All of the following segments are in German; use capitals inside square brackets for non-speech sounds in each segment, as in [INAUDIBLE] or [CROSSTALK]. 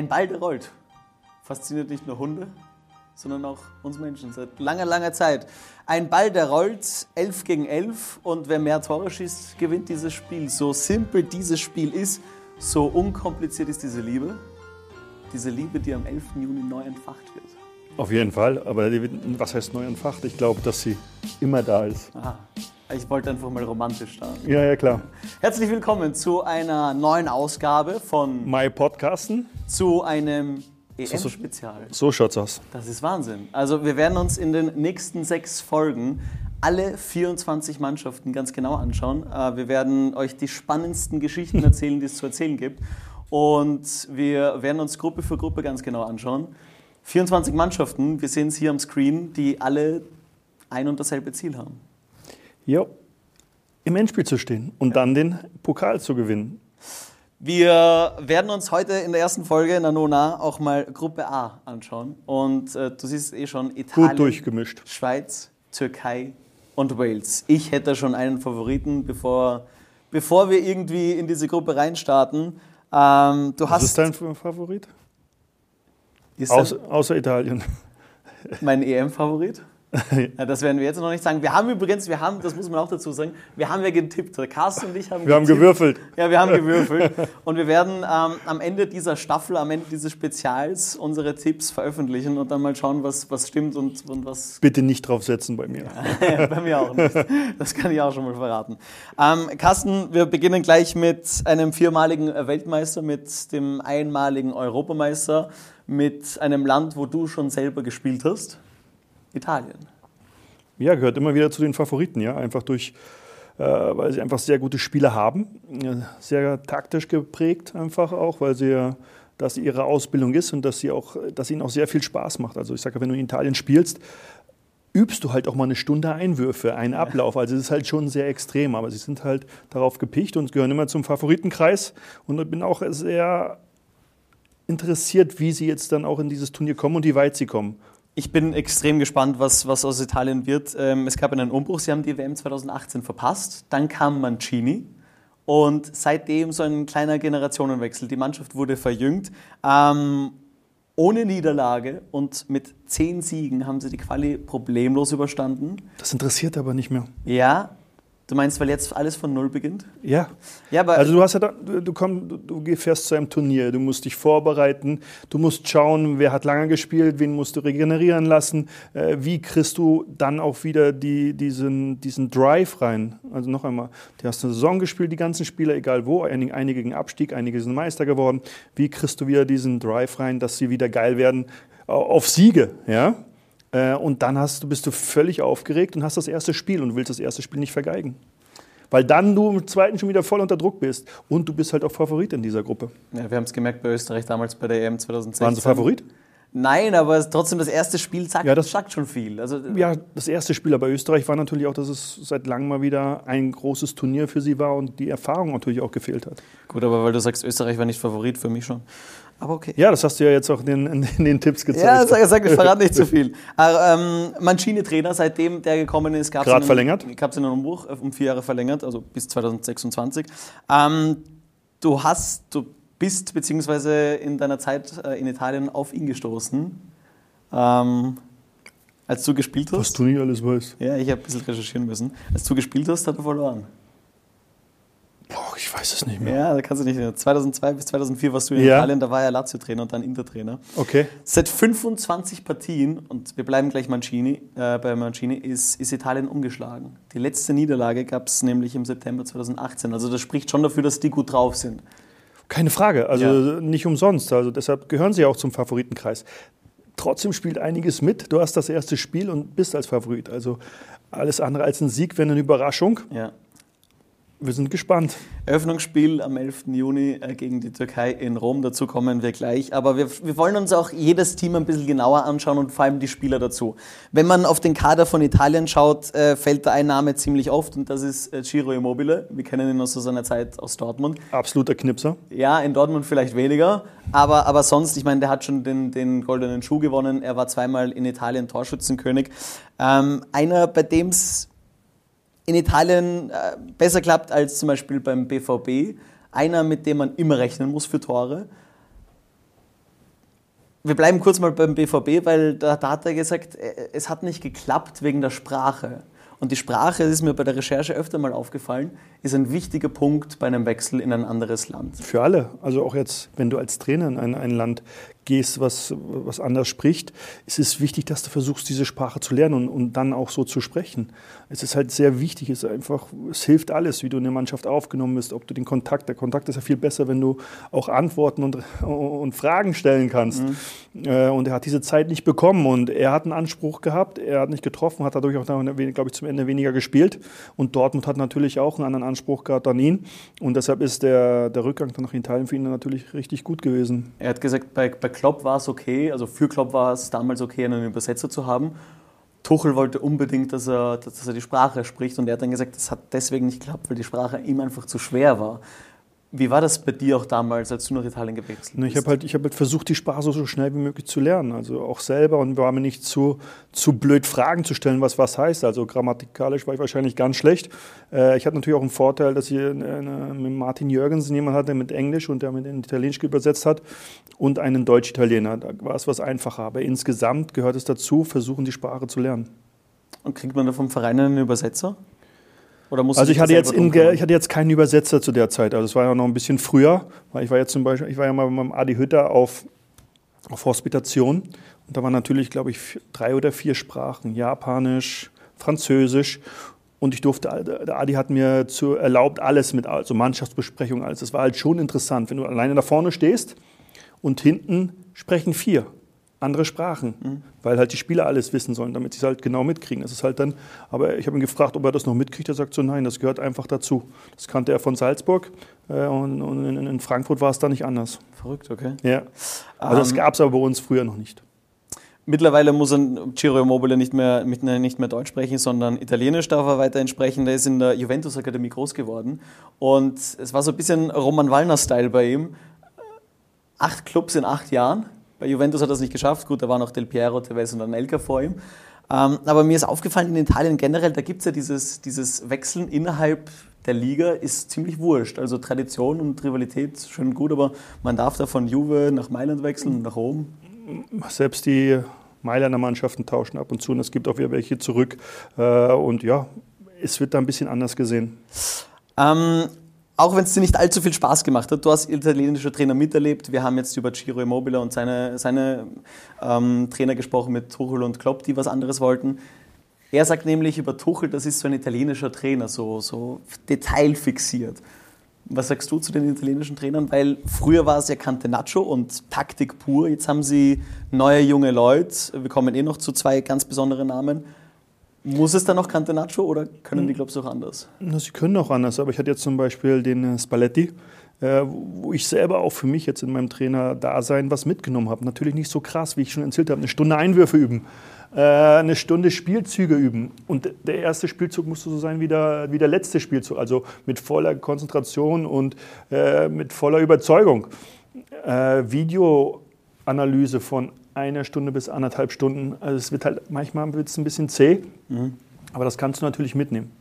Ein Ball, der rollt. Fasziniert nicht nur Hunde, sondern auch uns Menschen seit langer, langer Zeit. Ein Ball, der rollt, 11 gegen 11 und wer mehr Tore schießt, gewinnt dieses Spiel. So simpel dieses Spiel ist, so unkompliziert ist diese Liebe. Diese Liebe, die am 11. Juni neu entfacht wird. Auf jeden Fall, aber was heißt neu entfacht? Ich glaube, dass sie immer da ist. Aha. Ich wollte einfach mal romantisch starten. Ja, ja, klar. Herzlich willkommen zu einer neuen Ausgabe von My Podcasten. Zu einem EM-Spezial. So, so schaut's aus. Das ist Wahnsinn. Also wir werden uns in den nächsten sechs Folgen alle 24 Mannschaften ganz genau anschauen. Äh, wir werden euch die spannendsten Geschichten [LAUGHS] erzählen, die es zu erzählen gibt. Und wir werden uns Gruppe für Gruppe ganz genau anschauen. 24 Mannschaften, wir sehen es hier am Screen, die alle ein und dasselbe Ziel haben. Ja, im Endspiel zu stehen und dann den Pokal zu gewinnen. Wir werden uns heute in der ersten Folge in der Nona auch mal Gruppe A anschauen. Und äh, du siehst eh schon Italien, Gut durchgemischt. Schweiz, Türkei und Wales. Ich hätte schon einen Favoriten, bevor, bevor wir irgendwie in diese Gruppe reinstarten. Ähm, du Was hast ist dein Favorit? Ist außer, außer Italien. Mein EM-Favorit? [LAUGHS] ja, das werden wir jetzt noch nicht sagen. Wir haben übrigens, wir haben, das muss man auch dazu sagen, wir haben ja getippt. Carsten und ich haben Wir getippt. haben gewürfelt. Ja, wir haben gewürfelt. [LAUGHS] Und wir werden ähm, am Ende dieser Staffel, am Ende dieses Spezials unsere Tipps veröffentlichen und dann mal schauen, was, was stimmt und, und was. Bitte nicht draufsetzen bei mir. [LAUGHS] Ja, bei mir auch nicht. Das kann ich auch schon mal verraten. Ähm, Carsten, wir beginnen gleich mit einem viermaligen Weltmeister, mit dem einmaligen Europameister, mit einem Land, wo du schon selber gespielt hast. Italien. Ja, gehört immer wieder zu den Favoriten, ja, einfach durch, äh, weil sie einfach sehr gute Spieler haben, sehr taktisch geprägt einfach auch, weil sie dass ihre Ausbildung ist und dass sie auch, dass ihnen auch sehr viel Spaß macht. Also ich sage, wenn du in Italien spielst, übst du halt auch mal eine Stunde Einwürfe, einen Ablauf. Also es ist halt schon sehr extrem, aber sie sind halt darauf gepicht und gehören immer zum Favoritenkreis. Und ich bin auch sehr interessiert, wie sie jetzt dann auch in dieses Turnier kommen und wie weit sie kommen. Ich bin extrem gespannt, was, was aus Italien wird. Ähm, es gab einen Umbruch, sie haben die WM 2018 verpasst. Dann kam Mancini und seitdem so ein kleiner Generationenwechsel. Die Mannschaft wurde verjüngt. Ähm, ohne Niederlage und mit zehn Siegen haben sie die Quali problemlos überstanden. Das interessiert aber nicht mehr. Ja, Du meinst, weil jetzt alles von Null beginnt? Ja. ja aber also du hast ja, da, du, komm, du, du fährst zu einem Turnier, du musst dich vorbereiten, du musst schauen, wer hat lange gespielt, wen musst du regenerieren lassen, äh, wie kriegst du dann auch wieder die, diesen, diesen Drive rein. Also noch einmal, du hast eine Saison gespielt, die ganzen Spieler, egal wo, einige gegen Abstieg, einige sind Meister geworden. Wie kriegst du wieder diesen Drive rein, dass sie wieder geil werden auf Siege, ja? Äh, und dann hast, bist du völlig aufgeregt und hast das erste Spiel und willst das erste Spiel nicht vergeigen. Weil dann du im zweiten schon wieder voll unter Druck bist. Und du bist halt auch Favorit in dieser Gruppe. Ja, wir haben es gemerkt bei Österreich damals bei der EM 2016. Waren sie Favorit? Nein, aber trotzdem das erste Spiel sagt, ja, das sagt schon viel. Also, ja, das erste Spiel, aber Österreich war natürlich auch, dass es seit langem mal wieder ein großes Turnier für sie war und die Erfahrung natürlich auch gefehlt hat. Gut, aber weil du sagst, Österreich war nicht Favorit, für mich schon. Aber okay. Ja, das hast du ja jetzt auch in den, in den Tipps gezeigt. Ja, sag, sag ich verrate nicht zu [LAUGHS] viel. ähm, Mancini-Trainer, seitdem der gekommen ist, gab es einen, verlängert? Gab's einen Umbruch, äh, um vier Jahre verlängert, also bis 2026. Ähm, du hast, du bist beziehungsweise in deiner Zeit äh, in Italien auf ihn gestoßen. Ähm, als du gespielt hast. Was du nicht alles weißt. Ja, ich habe ein bisschen recherchieren müssen. Als du gespielt hast, hat er verloren. Boah, ich weiß es nicht mehr. Ja, da kannst du nicht. 2002 bis 2004 warst du in ja. Italien, da war er Lazio-Trainer und dann Inter-Trainer. Okay. Seit 25 Partien, und wir bleiben gleich Mancini, äh, bei Mancini, ist, ist Italien umgeschlagen. Die letzte Niederlage gab es nämlich im September 2018. Also das spricht schon dafür, dass die gut drauf sind. Keine Frage, also ja. nicht umsonst. Also deshalb gehören sie auch zum Favoritenkreis. Trotzdem spielt einiges mit. Du hast das erste Spiel und bist als Favorit. Also alles andere als ein Sieg wäre eine Überraschung. Ja. Wir sind gespannt. Eröffnungsspiel am 11. Juni äh, gegen die Türkei in Rom, dazu kommen wir gleich. Aber wir, wir, wollen uns auch jedes Team ein bisschen genauer anschauen und vor allem die Spieler dazu. Wenn man auf den Kader von Italien schaut, äh, fällt da ein Name ziemlich oft und das ist äh, Ciro Immobile. Wir kennen ihn aus seiner Zeit aus Dortmund. Absoluter Knipser. Ja, in Dortmund vielleicht weniger, aber, aber sonst, ich meine, der hat schon den, den goldenen Schuh gewonnen. Er war zweimal in Italien Torschützenkönig. Ähm, einer, bei dem es in Italien äh, besser klappt als zum Beispiel beim BVB. Einer, mit dem man immer rechnen muss für Tore. wir bleiben kurz mal beim BVB, weil da, da, hat er gesagt, äh, es hat nicht geklappt wegen der Sprache. Und die Sprache, das ist mir bei der Recherche öfter mal aufgefallen, ist ein wichtiger Punkt bei einem Wechsel in ein anderes Land. Für alle. Also auch jetzt, wenn du als Trainer in ein, ein Land gehst, was, was anders spricht, ist es wichtig, dass du versuchst, diese Sprache zu lernen und, und dann auch so zu sprechen. Es ist halt sehr wichtig, es einfach, es hilft alles, wie du in der Mannschaft aufgenommen bist, ob du den Kontakt, der Kontakt ist ja viel besser, wenn du auch Antworten und, und Fragen stellen kannst. Mhm. Äh, und er hat diese Zeit nicht bekommen und er hat einen Anspruch gehabt, er hat nicht getroffen, hat dadurch auch, glaube ich, zum Ende weniger gespielt. Und Dortmund hat natürlich auch einen anderen Anspruch gehabt an ihn. Und deshalb ist der, der Rückgang dann nach Italien für ihn natürlich richtig gut gewesen. Er hat gesagt, bei, bei Klopp war es okay, also für Klopp war es damals okay, einen Übersetzer zu haben. Tuchel wollte unbedingt, dass er, dass er die Sprache spricht und er hat dann gesagt, das hat deswegen nicht geklappt, weil die Sprache ihm einfach zu schwer war. Wie war das bei dir auch damals, als du nach Italien gewechselt bist? Ich habe halt, hab halt versucht, die Sprache so, schnell wie möglich zu lernen. Also auch selber und war mir nicht zu, zu blöd, Fragen zu stellen, was was heißt. Also grammatikalisch war ich wahrscheinlich ganz schlecht. Äh, ich hatte natürlich auch einen Vorteil, dass ich äh, mit Martin Jürgensen jemanden hatte mit Englisch und der mit Italienisch übersetzt hat und einen Deutsch-Italiener. Da war es was einfacher. Aber insgesamt gehört es dazu, versuchen, die Sprache zu lernen. Und kriegt man da vom Verein einen Übersetzer? Also ich hatte, jetzt in, ich hatte jetzt keinen Übersetzer zu der Zeit. Also es war ja noch ein bisschen früher, weil ich war jetzt zum Beispiel, ich war ja mal mit meinem Adi Hütter auf, auf Hospitation und da waren natürlich, glaube ich, drei oder vier Sprachen: Japanisch, Französisch. Und ich durfte, der Adi hat mir zu, erlaubt, alles mit, also Mannschaftsbesprechung, alles. Das war halt schon interessant, wenn du alleine da vorne stehst und hinten sprechen vier andere Sprachen, mhm. weil halt die Spieler alles wissen sollen, damit sie es halt genau mitkriegen. Das ist halt dann, aber ich habe ihn gefragt, ob er das noch mitkriegt. Er sagt so, nein, das gehört einfach dazu. Das kannte er von Salzburg äh, und, und in, in, Frankfurt war es da nicht anders. Verrückt, okay. Ja, also das ähm, gab es aber bei uns früher noch nicht. Mittlerweile muss ein Ciro Immobile nicht mehr, nicht mehr Deutsch sprechen, sondern Italienisch darf er weiterhin sprechen. Der ist in der Juventus-Akademie groß geworden. Und es war so ein bisschen Roman Wallner-Style bei ihm. Acht Clubs in acht Jahren bei Juventus hat er es nicht geschafft. Gut, da waren noch Del Piero, Tevez und Anelka vor ihm. Ähm, aber mir ist aufgefallen, in Italien generell, da gibt es ja dieses, dieses Wechseln innerhalb der Liga ist ziemlich wurscht. Also Tradition und Rivalität schön gut, aber man darf da von Juve nach Mailand wechseln, nach Rom. Selbst die Mailänder Mannschaften tauschen ab und zu und es gibt auch wieder welche zurück. Äh, und ja, es wird da ein bisschen anders gesehen. Ähm, auch wenn es dir nicht allzu viel Spaß gemacht hat, du hast italienischer Trainer miterlebt. Wir haben jetzt über Ciro Immobile und seine, seine ähm, Trainer gesprochen mit Tuchel und Klopp, die was anderes wollten. Er sagt nämlich über Tuchel, das ist so ein italienischer Trainer, so, so detailfixiert. Was sagst du zu den italienischen Trainern? Weil früher war es ja Cantenaccio und Taktik pur. Jetzt haben sie neue junge Leute. Wir kommen eh noch zu zwei ganz besonderen Namen. Muss es dann noch Cantenaccio oder können die Clubs auch anders? Sie können auch anders, aber ich hatte jetzt zum Beispiel den äh, Spalletti, äh, wo ich selber auch für mich jetzt in meinem Trainer-Dasein was mitgenommen habe. Natürlich nicht so krass, wie ich schon erzählt habe, eine Stunde Einwürfe üben, äh, eine Stunde Spielzüge üben. Und der erste Spielzug musste so sein wie der, wie der letzte Spielzug, also mit voller Konzentration und mit voller Überzeugung. Videoanalyse von einer Stunde bis anderthalb Stunden. Also es wird halt manchmal wird's ein bisschen zäh, mhm. aber das kannst du natürlich mitnehmen.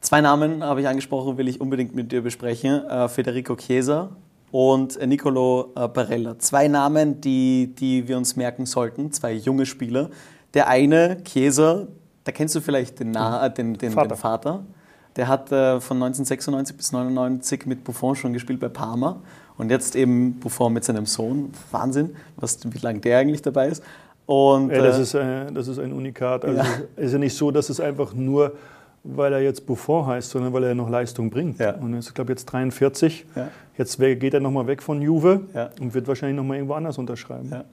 Zwei Namen habe ich angesprochen, will ich unbedingt mit dir besprechen. Äh, Federico Chiesa und Nicolo äh, Barella. Zwei Namen, die, die wir uns merken sollten, zwei junge Spieler. Der eine, Chiesa, da kennst du vielleicht den, Na den, den, Vater. den Vater. Der hat äh, von 1996 bis 1999 mit Buffon schon gespielt bei Parma. Und jetzt eben Buffon mit seinem Sohn. Wahnsinn, was, wie lange der eigentlich dabei ist. Und, ja, das, äh, ist, äh, das ist ein Unikat. Also ja. Es ist ja nicht so, dass es einfach nur, weil er jetzt Buffon heißt, sondern weil er noch Leistung bringt. Ja. Und er ist, glaube ich, jetzt 43. Ja. Jetzt geht er nochmal weg von Juve und wird wahrscheinlich nochmal irgendwo anders unterschreiben.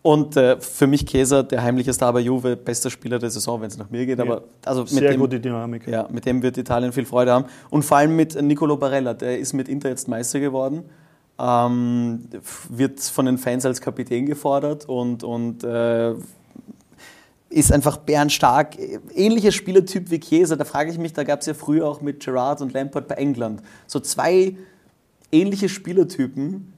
Und äh, für mich Käser, der heimliche Star bei Juve, bester Spieler der Saison, wenn es nach mir geht. Aber also mit Sehr dem, gute Dynamik. Ja, mit dem wird Italien viel Freude haben. Und vor allem mit Nicolo Barella, der ist mit Inter jetzt Meister geworden ähm, wird von den Fans als Kapitän gefordert und, und äh, ist einfach bärenstark. Ähnlicher Spielertyp wie Chiesa, da frage ich mich, da gab es ja früher auch mit Gerard und Lampard bei England. So zwei ähnliche Spielertypen,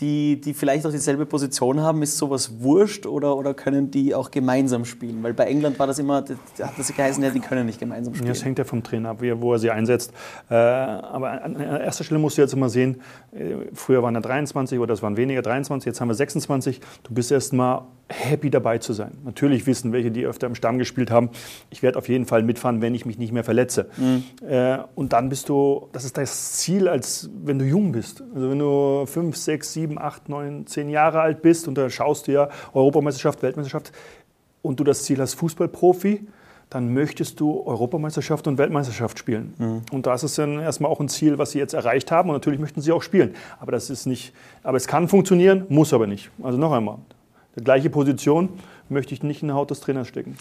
die, die vielleicht auch dieselbe Position haben, ist sowas wurscht oder, oder können die auch gemeinsam spielen? Weil bei England war das immer, da hat das geheißen, ja, die können nicht gemeinsam spielen. Das hängt ja vom Trainer ab, wo er sie einsetzt. Äh, aber an erster Stelle musst du jetzt immer sehen, äh, früher waren da 23 oder das waren weniger 23, jetzt haben wir 26. Du bist erst mal happy dabei zu sein. Natürlich wissen welche, die öfter im Stamm gespielt haben, ich werde auf jeden Fall mitfahren, wenn ich mich nicht mehr verletze. Mhm. Äh, und dann bist du, das ist das Ziel, als wenn du jung bist. Also wenn du 5, 6, 7, 8, 9, 10 Jahre alt bist und da schaust du ja Europameisterschaft, Weltmeisterschaft und du das Ziel hast Fußballprofi, dann möchtest du Europameisterschaft und Weltmeisterschaft spielen. Mhm. Und das ist dann erstmal auch ein Ziel, was sie jetzt erreicht haben. Und natürlich möchten sie auch spielen. Aber das ist nicht, aber es kann funktionieren, muss aber nicht. Also noch einmal, die gleiche Position möchte ich nicht in die Haut des Trainers stecken.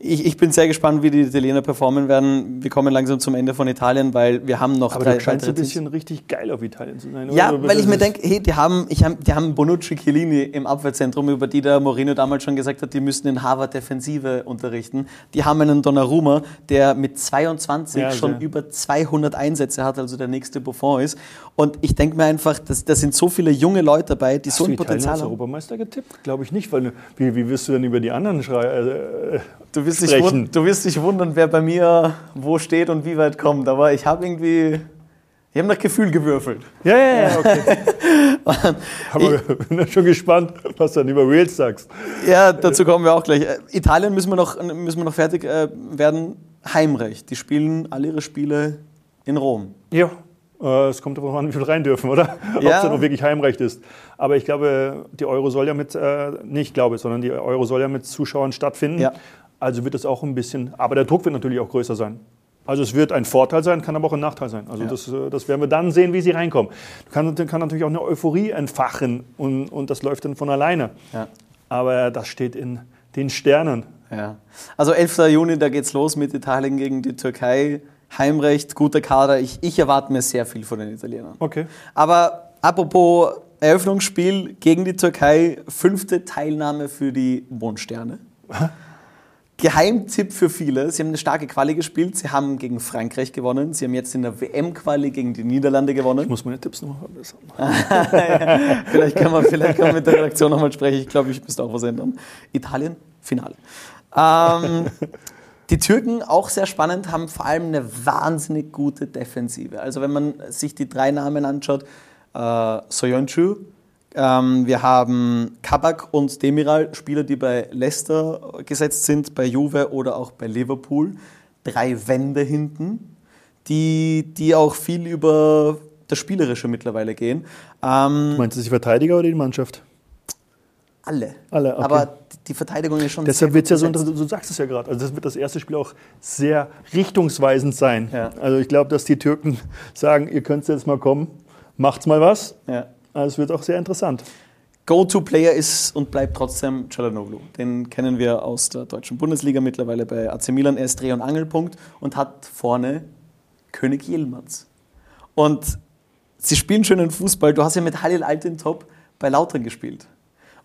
Ich, ich, bin sehr gespannt, wie die Italiener performen werden. Wir kommen langsam zum Ende von Italien, weil wir haben noch Aber drei, du scheinst ein bisschen richtig geil auf Italien zu sein. Ja, oder? weil ich mir denke, hey, die haben, ich hab, die haben Bonucci, Chiellini im Abwehrzentrum, über die der Moreno damals schon gesagt hat, die müssten in Harvard Defensive unterrichten. Die haben einen Donnarumma, der mit 22 ja, schon sehr. über 200 Einsätze hat, also der nächste Buffon ist. Und ich denke mir einfach, da sind so viele junge Leute dabei, die Hast so ein Potenzial haben. Hast du Europameister getippt? Glaube ich nicht, weil wie, wie wirst du denn über die anderen schreien? Äh, wirst, dich, du wirst dich wundern, wer bei mir wo steht und wie weit kommt. Aber ich habe irgendwie. Ich habe nach Gefühl gewürfelt. Ja, ja, ja, okay. [LAUGHS] Aber ich [LAUGHS] bin schon gespannt, was du dann über Wales sagst. Ja, dazu kommen wir auch gleich. Äh, Italien müssen wir noch, müssen wir noch fertig äh, werden. Heimrecht. Die spielen alle ihre Spiele in Rom. Ja, äh, es kommt darauf an, wie viel rein dürfen, oder? Ja. Ob es noch wirklich Heimrecht ist. Aber ich glaube, die Euro soll ja mit, äh, nicht glaube, sondern die Euro soll ja mit Zuschauern stattfinden. Ja. Also wird es auch ein bisschen, aber der Druck wird natürlich auch größer sein. Also es wird ein Vorteil sein, kann aber auch ein Nachteil sein. Also ja. das, äh, das werden wir dann sehen, wie sie reinkommen. Kann, kann natürlich auch eine Euphorie entfachen und, und das läuft dann von alleine. Ja. Aber das steht in den Sternen. Ja. Also 11. Juni, da geht's los mit Italien gegen die Türkei. Heimrecht, guter Kader. Ich, ich erwarte mir sehr viel von den Italienern. Okay. Aber apropos Eröffnungsspiel gegen die Türkei, fünfte Teilnahme für die Mondsterne. [LAUGHS] Geheimtipp für viele. Sie haben eine starke Quali gespielt. Sie haben gegen Frankreich gewonnen. Sie haben jetzt in der WM-Quali gegen die Niederlande gewonnen. Ich muss meine Tipps nochmal verbessern. ja, [LAUGHS] vielleicht, kann man, vielleicht kann man mit der Redaktion nochmal sprechen. Ich glaube, ich müsste auch was ändern. Italien, Finale. Ähm, die Türken, auch sehr spannend, haben vor allem eine wahnsinnig gute Defensive. Also wenn man sich die drei Namen anschaut, äh, Soyuncu, ähm, wir haben Kabak und Demiral, Spieler, die bei Leicester gesetzt sind, bei Juve oder auch bei Liverpool. Drei Wände hinten, die, die auch viel über das Spielerische mittlerweile gehen. Ähm, Meinst du die Verteidiger oder die Mannschaft? Alle. Alle, okay. Aber die Verteidigung ist schon. Deshalb wird es ja so interessant, du sagst es ja gerade. Also, das wird das erste Spiel auch sehr richtungsweisend sein. Ja. Also, ich glaube, dass die Türken [LAUGHS] sagen, ihr könnt jetzt mal kommen, macht's mal was. Ja. Also es wird auch sehr interessant. Go-To-Player ist und bleibt trotzdem Çalhanoğlu. Den kennen wir aus der deutschen Bundesliga mittlerweile bei AC Milan. Er ist Dreh- und Angelpunkt und hat vorne König Yilmaz. Und sie spielen schönen Fußball. Du hast ja mit Halil Altintop bei Lautern gespielt.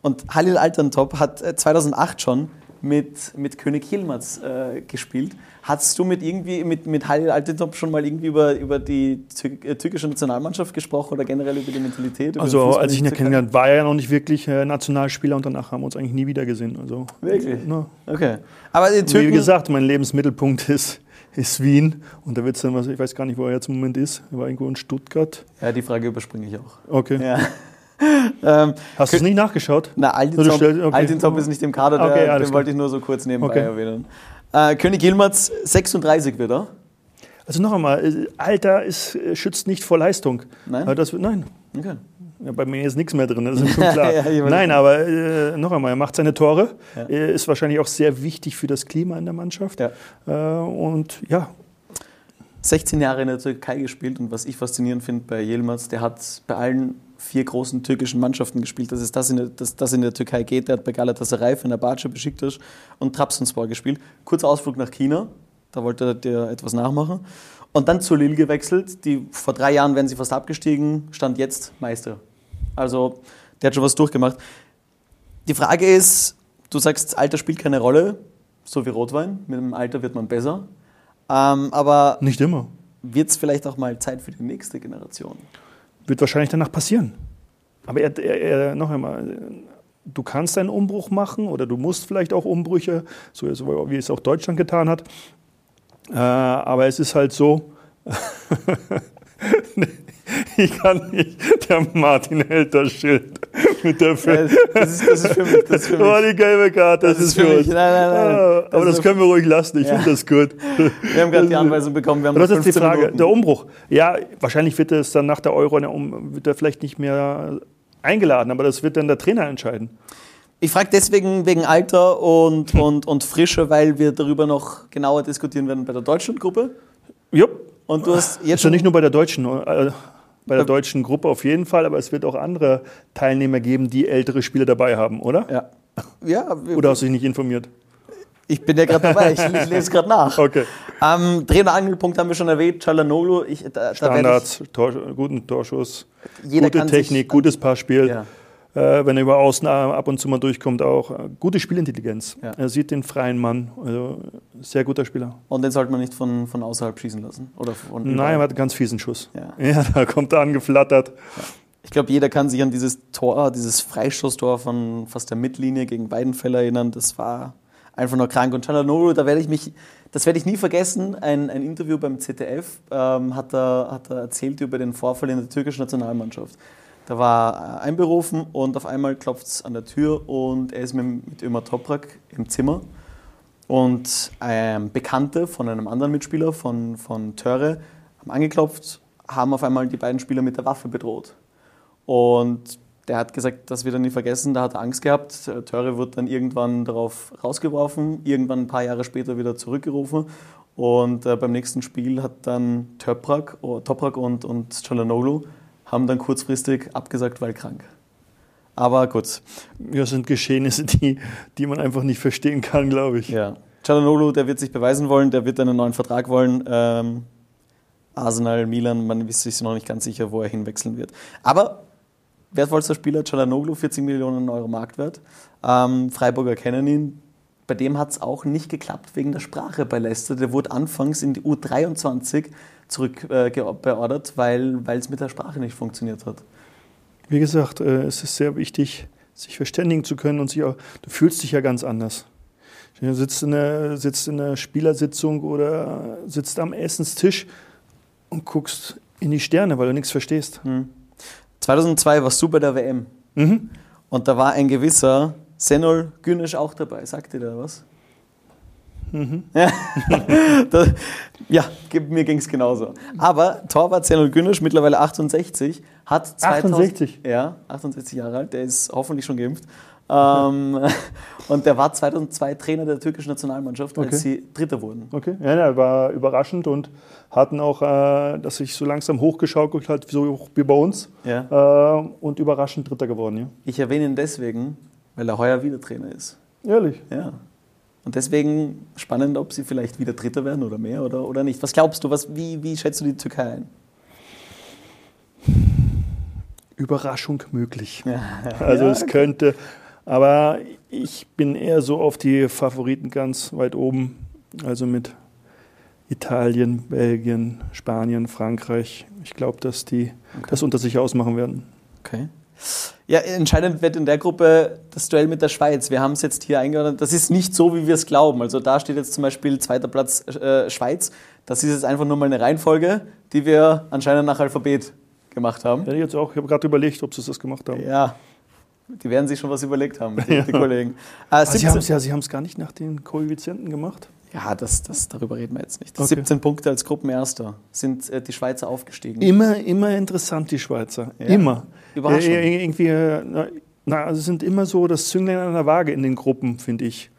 Und Halil Altintop hat 2008 äh, schon mit, mit König Yilmaz äh, gespielt Hast du mit irgendwie mit, mit Halil Altintop schon mal irgendwie über, über die äh, türkische Nationalmannschaft gesprochen oder generell über die Mentalität? Über also als ich ihn kennengelernt habe, war er ja noch nicht wirklich äh, Nationalspieler und danach haben wir uns eigentlich nie wieder gesehen. Also, wirklich? Ne. Okay. Aber die Türken Wie gesagt, mein Lebensmittelpunkt [LAUGHS] ist, ist Wien und da wird es dann was, ich weiß gar nicht, wo er jetzt im Moment ist. Er war irgendwo in Stuttgart. Ja, die Frage überspringe ich auch. Okay. Ja. Ähm, Hast du es nicht nachgeschaut? Na, Altintop, okay. Altintop ist nicht im Kader, der, okay, den wollte ich nur so kurz nebenbei okay. erwähnen. Äh, König Yilmaz, 36 wird er. Also noch einmal, äh, Alter ist, äh, schützt nicht vor Leistung. Nein? Das, nein. Okay. Ja, bei mir ist nichts mehr drin, das ist schon [LAUGHS] klar. ja, Nein, aber äh, noch einmal, er macht seine Tore, ja. ist wahrscheinlich auch sehr wichtig für das Klima in der Mannschaft. Ja. Äh, und ja. 16 Jahre in der Türkei gespielt und was ich faszinierend finde bei Yilmaz, der hat bei allen vier großen türkischen Mannschaften gespielt, dass es das in der, dass das in der Türkei geht. Der hat bei Galatasaray, Fenerbahce, Besiktas und Trabzonspor gespielt. Kurzer Ausflug nach China, da wollte der etwas nachmachen. Und dann zu Lille gewechselt. Die, vor drei Jahren wären sie fast abgestiegen, stand jetzt Meister. Also der hat schon was durchgemacht. Die Frage ist, du sagst, Alter spielt keine Rolle, so wie Rotwein. Mit dem Alter wird man besser. Ähm, aber nicht immer. Wird es vielleicht auch mal Zeit für die nächste Generation? Wird wahrscheinlich danach passieren. aber er, er, er, noch einmal, du kannst einen Umbruch machen oder du musst vielleicht auch Umbrüche, so wie es auch Deutschland getan hat. Äh, aber es ist halt so, [LAUGHS] [LAUGHS] ich kann nicht, der Martin hält das Schild mit der. Ja, das, ist, das ist für mich. Das ist für [LAUGHS] mich. Oh, die gelbe Karte, das, das ist, für, für uns. Nein, nein, nein. Ah, aber das können wir ruhig lassen, ich ja. finde das gut. Wir haben gerade die [LAUGHS] Anweisung bekommen, wir haben Das ist die Frage, Minuten. der Umbruch. Ja, wahrscheinlich wird es dann nach der Euro, wird er vielleicht nicht mehr eingeladen, aber das wird dann der Trainer entscheiden. Ich frage deswegen wegen Alter und, und, und Frische, weil wir darüber noch genauer diskutieren werden bei der Deutschlandgruppe. Ja. Und du hast jetzt. Ist ja nicht nur bei der Deutschen, äh, bei der deutschen Gruppe auf jeden Fall, aber es wird auch andere Teilnehmer geben, die ältere Spieler dabei haben, oder? Ja. ja oder hast du dich nicht informiert? Ich bin ja gerade dabei, ich, ich [LAUGHS] lese gerade nach. Okay. Ähm, Trainerangelpunkt haben wir schon erwähnt, Chalanoglu. Ich, da, Standards, da Tor, guten Torschuss, gute Technik, gutes Passspiel. Ja. Äh, wenn er über Außen ab und zu mal durchkommt, auch äh, gute Spielintelligenz. Ja. Er sieht den freien Mann, also sehr guter Spieler. Und den sollte man nicht von, von außerhalb schießen lassen? Oder Nein, er hat einen ganz fiesen Schuss. Ja, [LAUGHS] ja da kommt er angeflattert. Ja. Ich glaube, jeder kann sich an dieses Tor, dieses Freistoßtor von fast der Mittellinie gegen Weidenfeller erinnern. Das war einfach nur krank. Und Chalanoglu, da werde ich mich, das werde ich nie vergessen. Ein, ein Interview beim ZDF ähm, hat, er, hat er erzählt über den Vorfall in der türkischen Nationalmannschaft. Da war einberufen und auf einmal klopft es an der Tür und er ist mit, mit Ömer Toprak im Zimmer. Und ähm, Bekannte von einem anderen Mitspieler, von, von Töre, haben angeklopft, haben auf einmal die beiden Spieler mit der Waffe bedroht. Und der hat gesagt, das wird er nie vergessen, da hat er Angst gehabt. Töre wird dann irgendwann darauf rausgeworfen, irgendwann ein paar Jahre später wieder zurückgerufen. Und äh, beim nächsten Spiel hat dann Toprak, oh, Toprak und, und Chalanoglu haben dann kurzfristig abgesagt, weil krank. Aber gut. Ja, sind Geschehnisse, die, die man einfach nicht verstehen kann, glaube ich. Ja. Cialanoglu, der wird sich beweisen wollen, der wird einen neuen Vertrag wollen. Ähm, Arsenal, Milan, man ist sich noch nicht ganz sicher, wo er hinwechseln wird. Aber wertvollster Spieler, Cialanoglu, 40 Millionen Euro Marktwert. Ähm, Freiburger kennen ihn. Bei dem hat es auch nicht geklappt wegen der Sprache bei Leicester. Der wurde anfangs in die U23 zurückbeordert, äh, weil es mit der Sprache nicht funktioniert hat. Wie gesagt, äh, es ist sehr wichtig, sich verständigen zu können und sich auch, du fühlst dich ja ganz anders. Du sitzt in, einer, sitzt in einer Spielersitzung oder sitzt am Essenstisch und guckst in die Sterne, weil du nichts verstehst. Mhm. 2002 warst du bei der WM. Mhm. Und da war ein gewisser Senol Güneş auch dabei. Sagt dir da was? Mhm. [LAUGHS] Ja, das, ja mir ging es genauso. Aber Torwart Zenol Günesch, mittlerweile 68, hat 2000, 68? Ja, 68 Jahre alt, der ist hoffentlich schon geimpft. Ähm, [LAUGHS] und der war 2002 Trainer der türkischen Nationalmannschaft, als okay. sie Dritter wurden. Okay, ja, der war überraschend und hatten auch, äh, dass sich so langsam hochgeschaukelt hat, so wie bei uns. Ja. Äh, und überraschend Dritter geworden, ja. Ich erwähne ihn deswegen, weil er heuer wieder Trainer ist. Ehrlich? Ja. Und deswegen spannend, ob sie vielleicht wieder Dritter werden oder mehr oder, oder nicht. Was glaubst du, was, wie, wie schätzt du die Türkei ein? Überraschung möglich. Ja. [LAUGHS] Also ja, es könnte, aber ich bin eher so auf die Favoriten ganz weit oben. Also mit Italien, Belgien, Spanien, Frankreich. Ich glaube, dass die okay. das unter sich ausmachen werden. Okay. Ja, entscheidend wird in der Gruppe das Duell mit der Schweiz. Wir haben es jetzt hier eingeordnet. Das ist nicht so, wie wir es glauben. Also da steht jetzt zum Beispiel zweiter Platz äh, Schweiz. Das ist jetzt einfach nur mal eine Reihenfolge, die wir anscheinend nach Alphabet gemacht haben. Ja, jetzt auch. Ich habe gerade überlegt, ob sie das gemacht haben. Ja, die werden sich schon was überlegt haben, die, [LAUGHS] ja. die Kollegen. Äh, sie haben es ja, sie haben es gar nicht nach den Koeffizienten gemacht. Ja, das, das, darüber reden wir jetzt nicht. Okay. 17 Punkte als Gruppenerster sind äh, die Schweizer aufgestiegen. Immer, immer interessant, die Schweizer. Ja. Immer. Überraschend. Äh, irgendwie, na, also sind immer so das Zünglein an der Waage in den Gruppen, finde ich.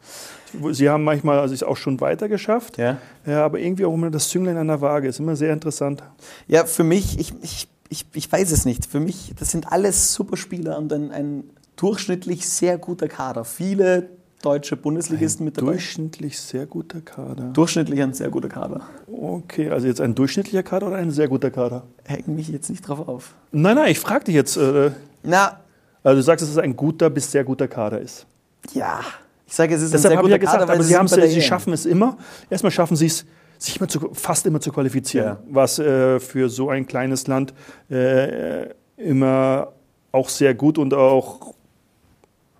Sie haben manchmal also es auch schon weiter geschafft, ja. ja. aber irgendwie auch immer das Zünglein an der Waage ist immer sehr interessant. Ja, für mich, ich, ich, ich, ich weiß es nicht. Für mich, das sind alles Superspieler und ein, ein durchschnittlich sehr guter Kader. Viele deutsche Bundesligisten ein mit dabei. Durchschnittlich sehr guter Kader. Durchschnittlich ein sehr guter Kader. Okay, also jetzt ein durchschnittlicher Kader oder ein sehr guter Kader? Hängt mich jetzt nicht drauf auf. Nein, nein, ich frage dich jetzt. Äh, Na. Also du sagst, dass es ein guter bis sehr guter Kader ist. Ja. Ich sage, es ist Deshalb ein sehr guter ja gesagt, Kader, aber sie, haben sie schaffen es immer. Erstmal schaffen sie es, sich immer zu, fast immer zu qualifizieren, ja. was äh, für so ein kleines Land äh, immer auch sehr gut und auch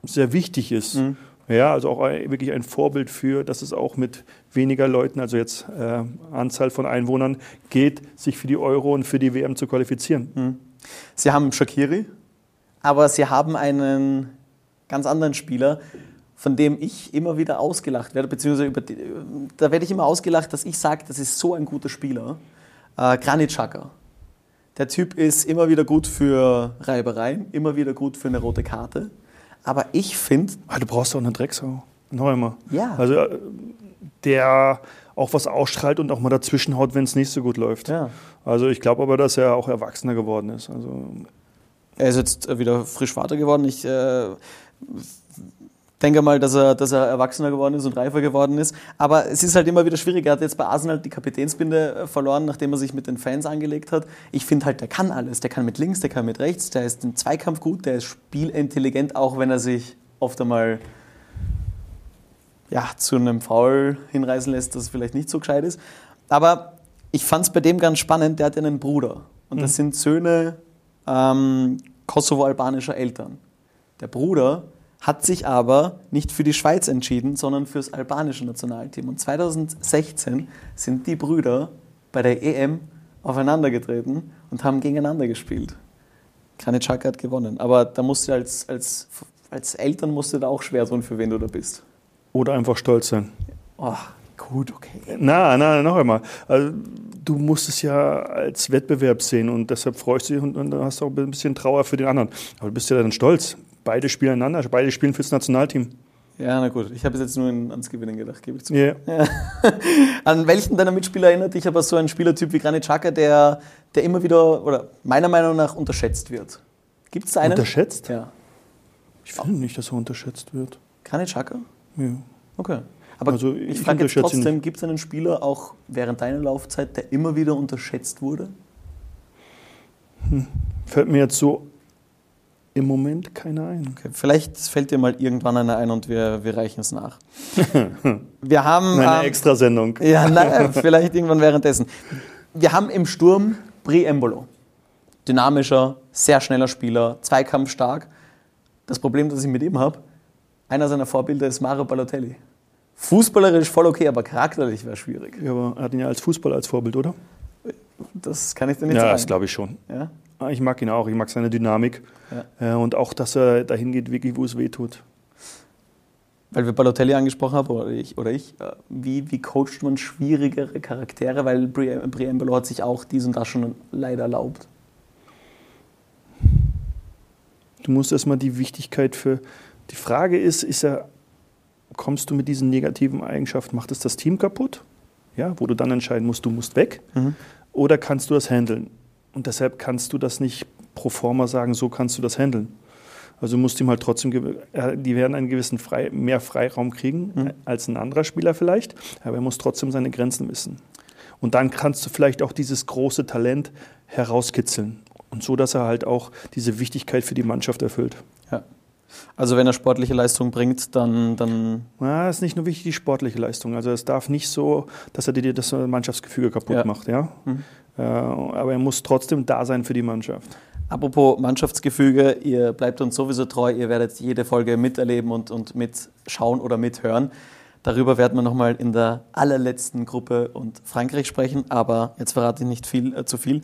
sehr wichtig ist. Mhm. Ja, also auch wirklich ein Vorbild für, dass es auch mit weniger Leuten, also jetzt äh, Anzahl von Einwohnern, geht, sich für die Euro und für die WM zu qualifizieren. Mhm. Sie haben Shakiri, aber Sie haben einen ganz anderen Spieler, von dem ich immer wieder ausgelacht werde, beziehungsweise die, da werde ich immer ausgelacht, dass ich sage, das ist so ein guter Spieler. Äh, Granit. Der Typ ist immer wieder gut für Reibereien, immer wieder gut für eine rote Karte. Aber ich finde. Ah, du brauchst auch eine Drecksau. Noch einmal. Ja. Also äh, der auch was ausstrahlt und auch mal dazwischen haut, wenn es nicht so gut läuft. Ja. Also ich glaube aber, dass er auch erwachsener geworden ist. Also er ist jetzt wieder frisch Vater geworden. Ich äh, denke mal, dass er, dass er erwachsener geworden ist und reifer geworden ist. Aber es ist halt immer wieder schwierig. Er hat jetzt bei Arsenal die Kapitänsbinde äh, verloren, nachdem er sich mit den Fans angelegt hat. Ich finde halt, der kann alles. Der kann mit links, der kann mit rechts, der ist im Zweikampf gut, der ist spielintelligent, auch wenn er sich oft einmal ja, zu einem Foul hinreißen lässt, das vielleicht nicht so gescheit ist. Aber ich fand es bei dem ganz spannend, der hat einen Bruder. Und das mhm. sind Söhne ähm, kosovo-albanischer Eltern. Der Bruder hat sich aber nicht für die Schweiz entschieden, sondern fürs albanische Nationalteam. Und 2016 sind die Brüder bei der EM aufeinandergetreten und haben gegeneinander gespielt. Granit Xhaka hat gewonnen. Aber da musst du als, als, als Eltern musst du da auch schwer tun, für wen du da bist. Oder einfach stolz sein. Oh, gut, okay. Na, na, noch einmal. Also, du musst es ja als Wettbewerb sehen und deshalb freust du dich und, und dann hast du auch ein bisschen Trauer für den anderen. Aber du bist ja dann stolz beide spielen einander, beide spielen fürs Nationalteam. Ja, na gut. Ich habe jetzt nur ans Gewinnen gedacht, gebe ich zu. Yeah. Ja. [LAUGHS] An welchen deiner Mitspieler erinnert dich aber so ein Spielertyp wie Granit Xhaka, der, der immer wieder, oder meiner Meinung nach, unterschätzt wird? Gibt es einen? Unterschätzt? Ja. Ich finde nicht, dass er unterschätzt wird. Granit Xhaka? Ja. Okay. Aber also, ich, ich frage jetzt trotzdem, gibt es einen Spieler auch während deiner Laufzeit, der immer wieder unterschätzt wurde? Hm. Fällt mir jetzt so im Moment keiner ein. Okay, vielleicht fällt dir mal irgendwann einer ein und wir, wir reichen es nach. [LAUGHS] wir haben. Eine ähm, Extrasendung. Ja, na, vielleicht irgendwann währenddessen. Wir haben im Sturm Bri Embolo. Dynamischer, sehr schneller Spieler, zweikampfstark. Das Problem, das ich mit ihm habe, einer seiner Vorbilder ist Mario Balotelli. Fußballerisch voll okay, aber charakterlich wäre schwierig. Ja, aber er hat ihn ja als Fußballer als Vorbild, oder? Das kann ich dir nicht ja, sagen. Ja, das glaube ich schon. Ja? Ah, ich mag ihn auch, ich mag seine Dynamik ja. Äh, und auch, dass er dahin geht, wirklich, wo es weh tut. Weil wir Balotelli angesprochen haben, oder ich, oder ich äh, wie, wie coacht man schwierigere Charaktere? Weil Briembolo hat sich auch dies und das schon leider erlaubt. Du musst erstmal die Wichtigkeit für. Die Frage ist, ist er, kommst du mit diesen negativen Eigenschaften, macht es das Team kaputt? Ja, wo du dann entscheiden musst, du musst weg. Mhm. Oder kannst du das handeln? Und deshalb kannst du das nicht pro forma sagen, so kannst du das handeln. Also musst du ihm halt trotzdem, die werden einen gewissen Frei, mehr Freiraum kriegen mhm. als ein anderer Spieler vielleicht, aber er muss trotzdem seine Grenzen wissen. Und dann kannst du vielleicht auch dieses große Talent herauskitzeln. Und so, dass er halt auch diese Wichtigkeit für die Mannschaft erfüllt. Ja. Also wenn er sportliche Leistung bringt, dann... dann ja, ist nicht nur wichtig die sportliche Leistung. Also es darf nicht so, dass er dir das Mannschaftsgefüge kaputt ja. macht. Ja? Mhm. Äh, aber er muss trotzdem da sein für die Mannschaft. Apropos Mannschaftsgefüge, ihr bleibt uns sowieso treu, ihr werdet jede Folge miterleben und, und mitschauen oder mithören. Darüber werden wir nochmal in der allerletzten Gruppe und Frankreich sprechen, aber jetzt verrate ich nicht viel äh, zu viel.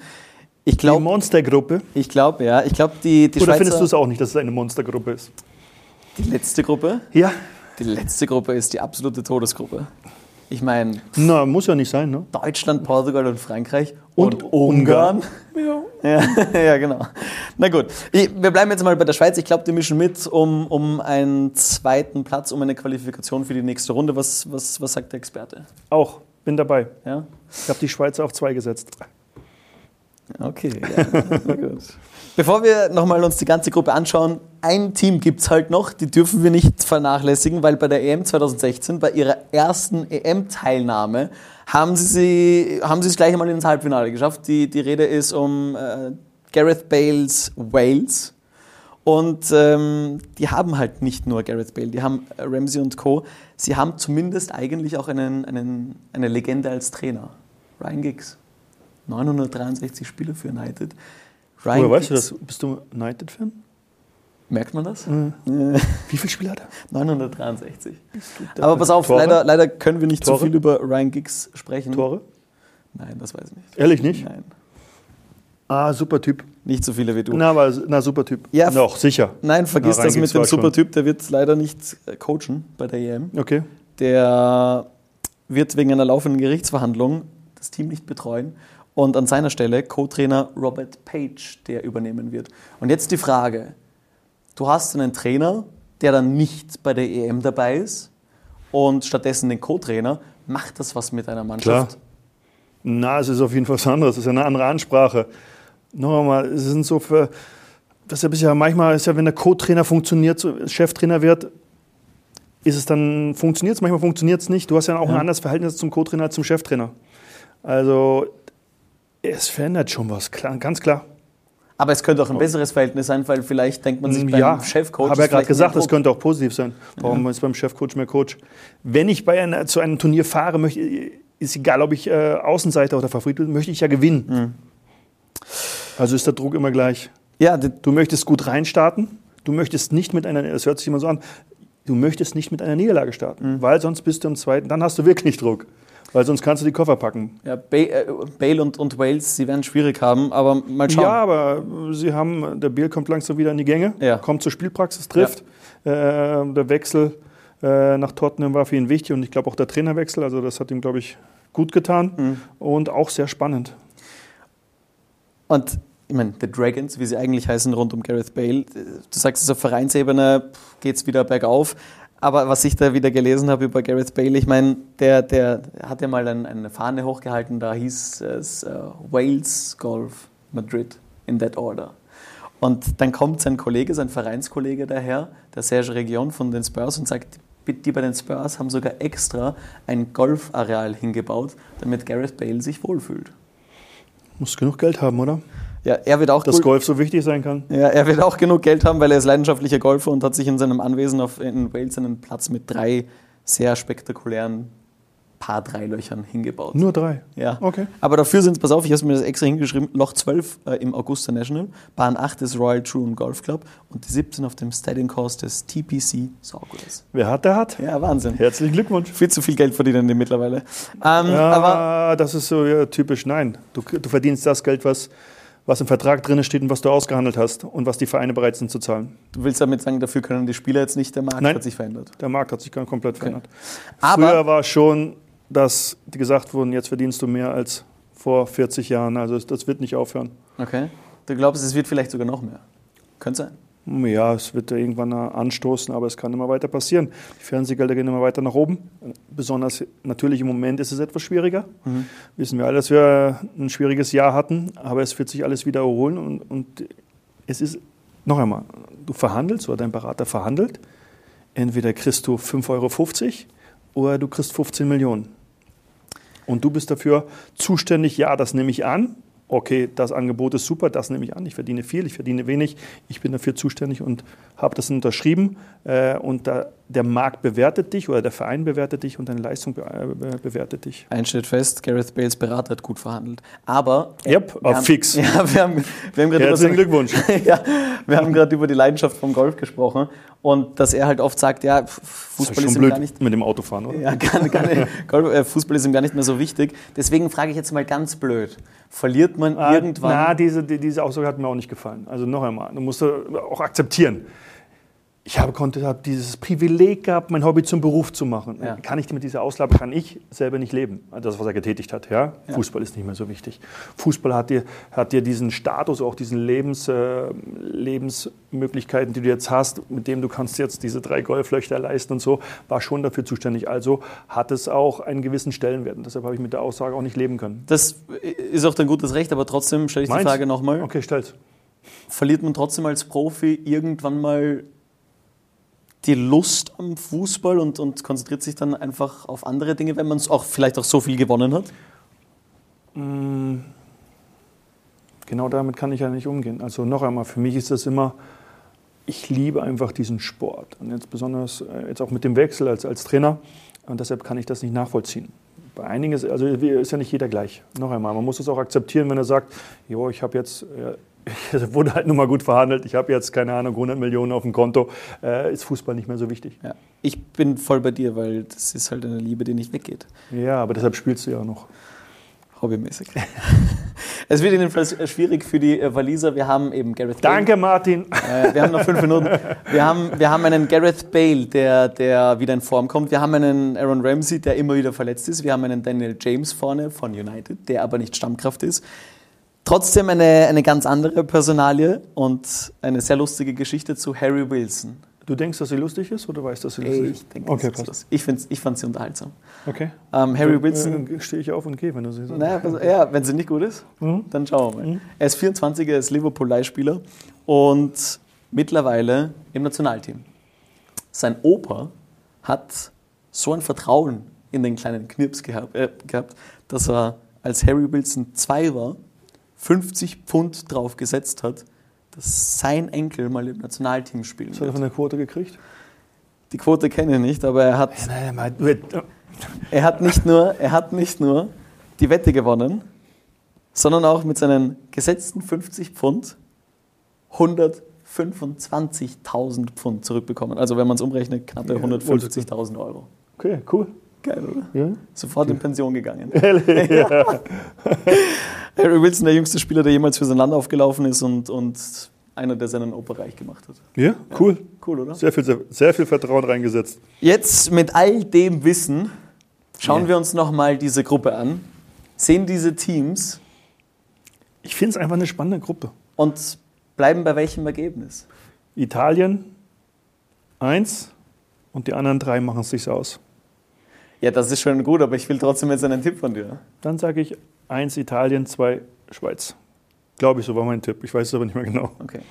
Ich glaub, die Monstergruppe? Ich glaube, ja. Ich glaube, die, die Oder Schweizer, findest du es auch nicht, dass es eine Monstergruppe ist? Die letzte Gruppe? Ja. Die letzte Gruppe ist die absolute Todesgruppe. Ich meine. Na, muss ja nicht sein, ne? Deutschland, Portugal und Frankreich und, und Ungarn. Ja. ja. [LAUGHS] ja, genau. Na gut. Ich, wir bleiben jetzt mal bei der Schweiz. Ich glaube, die mischen mit um, um einen zweiten Platz, um eine Qualifikation für die nächste Runde. Was, was, was sagt der Experte? Auch, bin dabei. Ja? Ich habe die Schweizer auf zwei gesetzt. Okay, ja. [LAUGHS] gut. Bevor wir nochmal uns die ganze Gruppe anschauen, ein Team gibt es halt noch, die dürfen wir nicht vernachlässigen, weil bei der EM 2016, bei ihrer ersten EM-Teilnahme, haben sie, sie, haben sie es gleich einmal ins Halbfinale geschafft. Die, die Rede ist um äh, Gareth Bales Wales. Und ähm, die haben halt nicht nur Gareth Bale, die haben Ramsey und Co. Sie haben zumindest eigentlich auch einen, einen, eine Legende als Trainer. Ryan Giggs. 963 Spiele für United. Ryan Woher weißt du das? Bist du United-Fan? Merkt man das? Mhm. Wie viele Spiele hat er? 963. Aber pass auf, leider, leider, können wir nicht Tore? so viel über Ryan Giggs sprechen. Tore? Nein, das weiß ich nicht. Ehrlich nicht? Nein. Ah, super Typ. Nicht so viele wie du. Na, aber na, super Typ. Ja, Noch, sicher. Nein, vergiss na, das mit dem super Typ. Der wird leider nicht äh, coachen bei der EM. Okay. Der wird wegen einer laufenden Gerichtsverhandlung das Team nicht betreuen und an seiner Stelle Co-Trainer Robert Page, der übernehmen wird. Und jetzt die Frage, du hast einen Trainer, der dann nicht bei der EM dabei ist und stattdessen den Co-Trainer, macht das was mit einer Mannschaft? Klar. Na, es ist auf jeden Fall was anderes, es ist eine andere Ansprache. Noch einmal, es sind so für, das ist ja manchmal, ist ja, wenn der Co-Trainer funktioniert, Cheftrainer wird, ist es dann, funktioniert es, manchmal funktioniert es nicht. Du hast ja auch ja. ein anderes Verhältnis zum Co-Trainer als zum Cheftrainer. Also es verändert schon was, klar, ganz klar. Aber es könnte auch ein besseres Verhältnis sein, weil vielleicht denkt man sich beim ja, Chefcoach. Ich habe ja gerade gesagt, es könnte auch positiv sein. Warum ja. ist beim Chefcoach mehr Coach? Wenn ich bei einer, zu einem Turnier fahre, möchte, ist egal, ob ich äh, Außenseiter oder Favorit bin, möchte ich ja gewinnen. Mhm. Also ist der Druck immer gleich. Ja, du möchtest gut reinstarten. Du möchtest nicht mit einer, das hört sich immer so an, du möchtest nicht mit einer Niederlage starten, mhm. weil sonst bist du im zweiten, dann hast du wirklich Druck. Weil sonst kannst du die Koffer packen. Ja, äh, Bale und, und Wales, sie werden schwierig haben, aber mal schauen. Ja, aber sie haben, der Bale kommt langsam wieder in die Gänge, ja. kommt zur Spielpraxis, trifft. Ja. Äh, der Wechsel äh, nach Tottenham war für ihn wichtig und ich glaube auch der Trainerwechsel, also das hat ihm, glaube ich, gut getan mhm. und auch sehr spannend. Und ich meine, The Dragons, wie sie eigentlich heißen, rund um Gareth Bale, du sagst, auf Vereinsebene geht es wieder bergauf. Aber was ich da wieder gelesen habe über Gareth Bale, ich meine, der, der hat ja mal ein, eine Fahne hochgehalten, da hieß es uh, Wales Golf Madrid in that order. Und dann kommt sein Kollege, sein Vereinskollege daher, der Serge Region von den Spurs und sagt, die bei den Spurs haben sogar extra ein Golfareal hingebaut, damit Gareth Bale sich wohlfühlt. Muss genug Geld haben, oder? Ja, er wird auch Dass Golf so wichtig sein kann. Ja, er wird auch genug Geld haben, weil er ist leidenschaftlicher Golfer und hat sich in seinem Anwesen auf, in Wales einen Platz mit drei sehr spektakulären paar Dreilöchern hingebaut. Nur drei? Ja. Okay. Aber dafür sind es, pass auf, ich habe mir das extra hingeschrieben, Loch 12 äh, im Augusta National, Bahn 8 des Royal Troon Golf Club und die 17 auf dem Stadium Course des TPC Sawgrass. Wer hat, der hat. Ja, Wahnsinn. Herzlichen Glückwunsch. Viel zu viel Geld verdienen die mittlerweile. Ähm, ja, aber das ist so ja, typisch, nein. Du, du verdienst das Geld, was was im Vertrag drin steht und was du ausgehandelt hast und was die Vereine bereit sind zu zahlen. Du willst damit sagen, dafür können die Spieler jetzt nicht, der Markt Nein, hat sich verändert. Der Markt hat sich komplett verändert. Aber Früher war schon, dass die gesagt wurden, jetzt verdienst du mehr als vor 40 Jahren. Also das wird nicht aufhören. Okay. Du glaubst, es wird vielleicht sogar noch mehr? Könnte sein. Ja, es wird irgendwann anstoßen, aber es kann immer weiter passieren. Die Fernsehgelder gehen immer weiter nach oben. Besonders natürlich im Moment ist es etwas schwieriger. Mhm. Wissen wir alle, dass wir ein schwieriges Jahr hatten, aber es wird sich alles wieder erholen. Und, und es ist, noch einmal, du verhandelst oder dein Berater verhandelt. Entweder kriegst du 5,50 Euro oder du kriegst 15 Millionen. Und du bist dafür zuständig, ja, das nehme ich an, okay, das Angebot ist super, das nehme ich an, ich verdiene viel, ich verdiene wenig, ich bin dafür zuständig und habe das unterschrieben. Äh, und da, der Markt bewertet dich oder der Verein bewertet dich und deine Leistung be äh, bewertet dich. Ein Schritt fest, Gareth Bales Berater hat gut verhandelt. Aber. Yep, auf haben, fix. [LAUGHS] Ja, wir haben, wir haben Herzlichen Glückwunsch. [LAUGHS] ja, wir haben gerade über die Leidenschaft vom Golf gesprochen und dass er halt oft sagt, ja, Fußball ist, ist ihm gar nicht. Mit dem Autofahren, oder? Ja, gar, gar nicht, [LAUGHS] Golf, äh, Fußball ist ihm gar nicht mehr so wichtig. Deswegen frage ich jetzt mal ganz blöd: Verliert man ah, irgendwann. Na, diese, diese Aussage hat mir auch nicht gefallen. Also noch einmal, du musst auch akzeptieren ich habe, konnte, habe dieses Privileg gehabt, mein Hobby zum Beruf zu machen. Ja. Kann ich mit dieser Auslage, kann ich selber nicht leben. Das, was er getätigt hat. Ja? ja. Fußball ist nicht mehr so wichtig. Fußball hat dir, hat dir diesen Status, auch diesen Lebens, äh, Lebensmöglichkeiten, die du jetzt hast, mit dem du kannst jetzt diese drei Golflöcher leisten und so, war schon dafür zuständig. Also hat es auch einen gewissen Stellenwert. Und deshalb habe ich mit der Aussage auch nicht leben können. Das ist auch dein gutes Recht, aber trotzdem stelle ich Meins? die Frage nochmal. Okay, stell's. Verliert man trotzdem als Profi irgendwann mal die Lust am Fußball und, und konzentriert sich dann einfach auf andere Dinge, wenn man es auch vielleicht auch so viel gewonnen hat? Mm. Genau damit kann ich ja nicht umgehen. Also noch einmal, für mich ist das immer, ich liebe einfach diesen Sport. Und jetzt besonders äh, jetzt auch mit dem Wechsel als, als Trainer. Und deshalb kann ich das nicht nachvollziehen. Bei einigen ist, also ist ja nicht jeder gleich. Noch einmal, man muss es auch akzeptieren, wenn er sagt, jo, ich habe jetzt [LAUGHS] es wurde halt nur mal gut verhandelt. Ich habe jetzt, keine Ahnung, 100 Millionen auf dem Konto. Äh, ist Fußball nicht mehr so wichtig. Ja. Ich bin voll bei dir, weil das ist halt eine Liebe, die nicht weggeht. Ja, aber deshalb spielst du ja auch noch. Hobbymäßig. [LAUGHS] es wird jedenfalls schwierig für die äh, Waliser. Wir haben eben Gareth Bale. Danke, Martin. Äh, wir haben noch fünf Minuten. Wir haben, wir haben einen Gareth Bale, der, der wieder in Form kommt. Wir haben einen Aaron Ramsey, der immer wieder verletzt ist. Wir haben einen Daniel James vorne von United, der aber nicht Stammkraft ist. Trotzdem eine, eine ganz andere Personalie und eine sehr lustige Geschichte zu Harry Wilson. Du denkst, dass sie lustig ist oder weißt du, dass sie lustig ist? Ich denke, okay, passt. Ich, ich fand sie unterhaltsam. Okay. Ähm, Harry Wilson. Dann stehe ich auf und gehe, wenn du sie sagst. Naja, also, ja, wenn sie nicht gut ist, mhm. dann schauen wir mal. Mhm. Er ist 24, er ist Liverpool-Leihspieler und mittlerweile im Nationalteam. Sein Opa hat so ein Vertrauen in den kleinen Knirps gehabt, äh, gehabt dass er, als Harry Wilson zwei war, 50 Pfund drauf gesetzt hat, dass sein Enkel mal im Nationalteam spielen wird. Hat er von der Quote gekriegt? Die Quote kenne ich nicht, aber er hat, er hat, nicht, nur, er hat nicht nur die Wette gewonnen, sondern auch mit seinen gesetzten 50 Pfund 125.000 Pfund zurückbekommen. Also wenn man es umrechnet, knappe 150.000 Euro. Okay, cool. Geil, oder? Ja. Sofort in Pension gegangen. [LAUGHS] ja. [LAUGHS] Harry Wilson, der jüngste Spieler, der jemals für sein Land aufgelaufen ist und, und einer, der seinen Opa reich gemacht hat. Ja, cool. Ja, cool, oder? Sehr viel, sehr, sehr, viel Vertrauen reingesetzt. Jetzt mit all dem Wissen schauen ja. wir uns nochmal diese Gruppe an, sehen diese Teams. Ich finde es einfach eine spannende Gruppe. Und bleiben bei welchem Ergebnis? Italien eins und die anderen drei machen es sich aus. Ja, das ist schon gut, aber ich will trotzdem jetzt einen Tipp von dir. Dann sage ich 1 Italien, 2 Schweiz. Glaube ich, so war mein Tipp. Ich weiß es aber nicht mehr genau. Okay.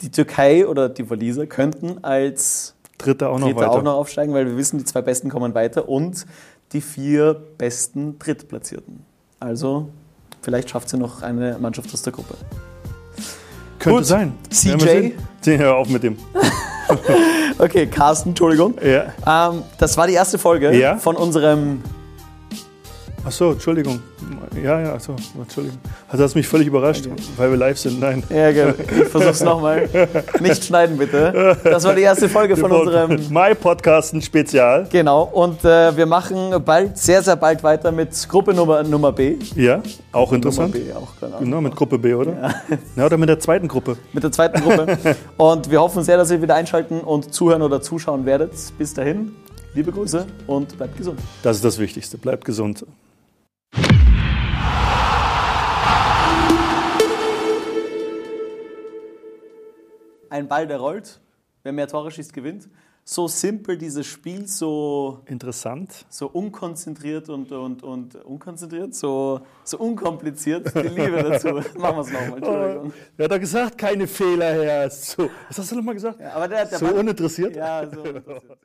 Die Türkei oder die Waliser könnten als Dritter auch noch, Dritter auch noch aufsteigen, weil wir wissen, die zwei Besten kommen weiter und die vier besten Drittplatzierten. Also vielleicht schafft sie noch eine Mannschaft aus der Gruppe. Könnte Gut. sein. CJ. Hör auf mit dem. [LAUGHS] okay, Carsten, Entschuldigung. Ja. Ähm, das war die erste Folge ja? von unserem Ach so, Entschuldigung. Ja, ja, achso, Entschuldigung. Also hast mich völlig überrascht, okay. weil wir live sind. Nein. Ja, genau. Ich versuch's nochmal. Nicht schneiden, bitte. Das war die erste Folge von unserem. My Podcasten Spezial. Genau. Und äh, wir machen bald, sehr, sehr bald weiter mit Gruppe Nummer, Nummer B. Ja, auch interessant. Nummer B, auch, genau. genau, mit Gruppe B, oder? Ja. ja. Oder mit der zweiten Gruppe. Mit der zweiten Gruppe. und wir hoffen sehr, dass ihr wieder einschalten und zuhören oder zuschauen werdet. Bis dahin, liebe Grüße und bleibt gesund. Das ist das Wichtigste. Bleibt gesund. Ein Ball, der rollt. Wer mehr Tore schießt, gewinnt. So simpel dieses Spiel, so interessant, so unkonzentriert und, und, und unkonzentriert, so, so unkompliziert. Die Liebe dazu. [LAUGHS] Machen wir es nochmal. Entschuldigung. Er hat doch gesagt, keine Fehler, Herr. So, was hast du nochmal gesagt? Ja, aber der, der so uninteressiert? Ja, so uninteressiert.